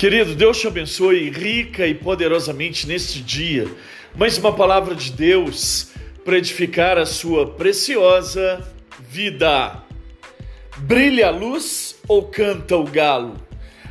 Querido, Deus te abençoe rica e poderosamente neste dia. Mais uma palavra de Deus para edificar a sua preciosa vida. Brilha a luz ou canta o galo?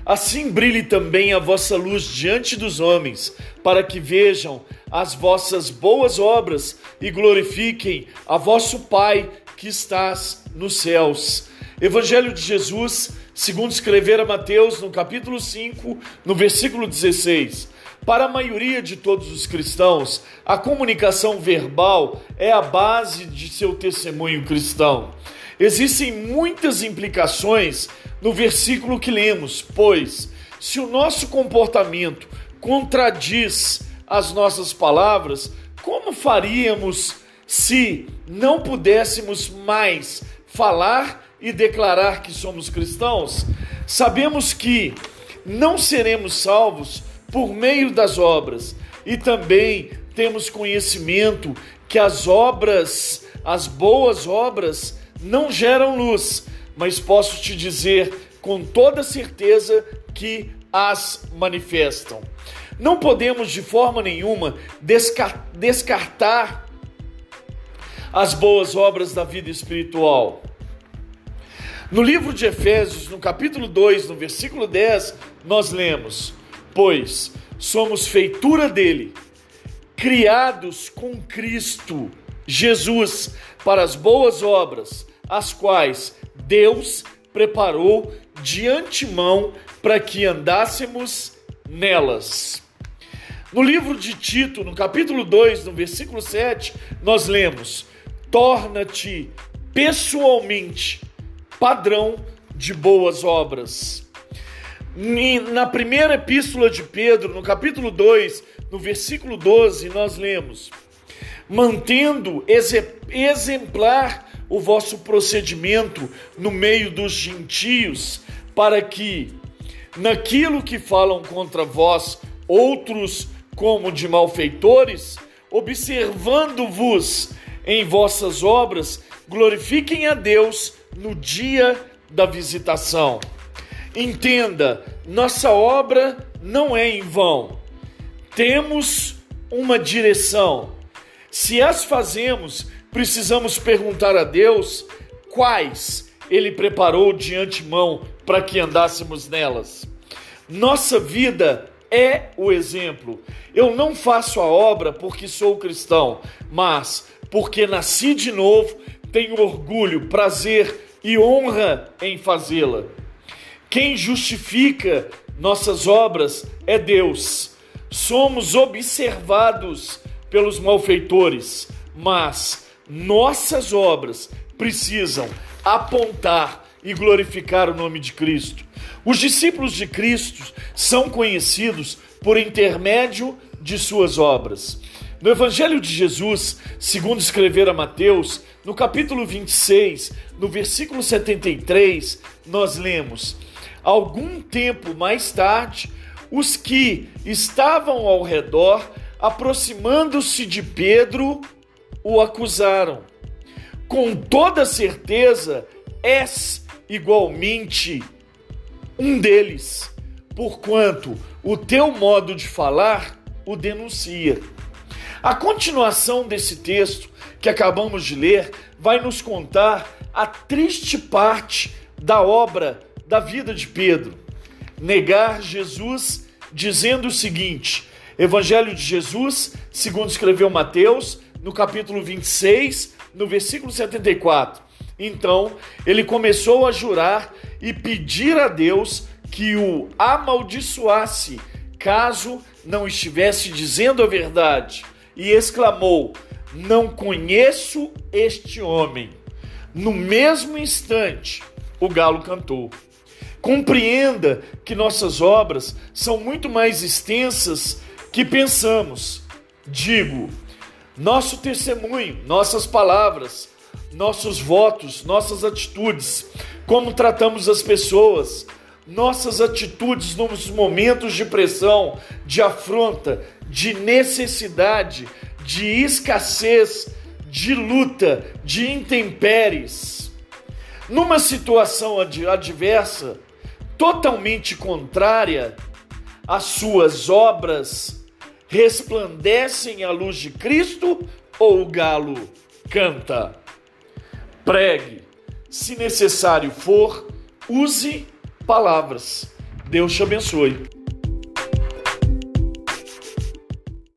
Assim brilhe também a vossa luz diante dos homens, para que vejam as vossas boas obras e glorifiquem a vosso Pai que estás nos céus. Evangelho de Jesus, segundo escrever a Mateus, no capítulo 5, no versículo 16. Para a maioria de todos os cristãos, a comunicação verbal é a base de seu testemunho cristão. Existem muitas implicações no versículo que lemos, pois, se o nosso comportamento contradiz as nossas palavras, como faríamos se não pudéssemos mais falar e declarar que somos cristãos, sabemos que não seremos salvos por meio das obras e também temos conhecimento que as obras, as boas obras, não geram luz, mas posso te dizer com toda certeza que as manifestam. Não podemos de forma nenhuma descartar as boas obras da vida espiritual. No livro de Efésios, no capítulo 2, no versículo 10, nós lemos: Pois somos feitura dele, criados com Cristo Jesus para as boas obras, as quais Deus preparou de antemão para que andássemos nelas. No livro de Tito, no capítulo 2, no versículo 7, nós lemos: Torna-te pessoalmente padrão de boas obras. Na primeira epístola de Pedro, no capítulo 2, no versículo 12, nós lemos: Mantendo exemplar o vosso procedimento no meio dos gentios, para que, naquilo que falam contra vós, outros como de malfeitores, observando-vos em vossas obras, glorifiquem a Deus no dia da visitação. Entenda, nossa obra não é em vão. Temos uma direção. Se as fazemos, precisamos perguntar a Deus quais ele preparou de antemão para que andássemos nelas. Nossa vida é o exemplo. Eu não faço a obra porque sou cristão, mas porque nasci de novo, tenho orgulho, prazer e honra em fazê-la. Quem justifica nossas obras é Deus. Somos observados pelos malfeitores, mas nossas obras precisam apontar e glorificar o nome de Cristo. Os discípulos de Cristo são conhecidos por intermédio de suas obras. No Evangelho de Jesus, segundo escrever a Mateus, no capítulo 26, no versículo 73, nós lemos: Algum tempo mais tarde, os que estavam ao redor, aproximando-se de Pedro, o acusaram. Com toda certeza, és igualmente um deles, porquanto o teu modo de falar o denuncia. A continuação desse texto que acabamos de ler vai nos contar a triste parte da obra da vida de Pedro. Negar Jesus dizendo o seguinte: Evangelho de Jesus, segundo escreveu Mateus, no capítulo 26, no versículo 74. Então, ele começou a jurar e pedir a Deus que o amaldiçoasse, caso não estivesse dizendo a verdade, e exclamou: não conheço este homem. No mesmo instante, o galo cantou. Compreenda que nossas obras são muito mais extensas que pensamos. Digo, nosso testemunho, nossas palavras, nossos votos, nossas atitudes, como tratamos as pessoas, nossas atitudes nos momentos de pressão, de afronta, de necessidade, de escassez, de luta, de intempéries. Numa situação adversa, totalmente contrária As suas obras resplandecem a luz de Cristo ou o galo canta? Pregue, se necessário for, use palavras. Deus te abençoe.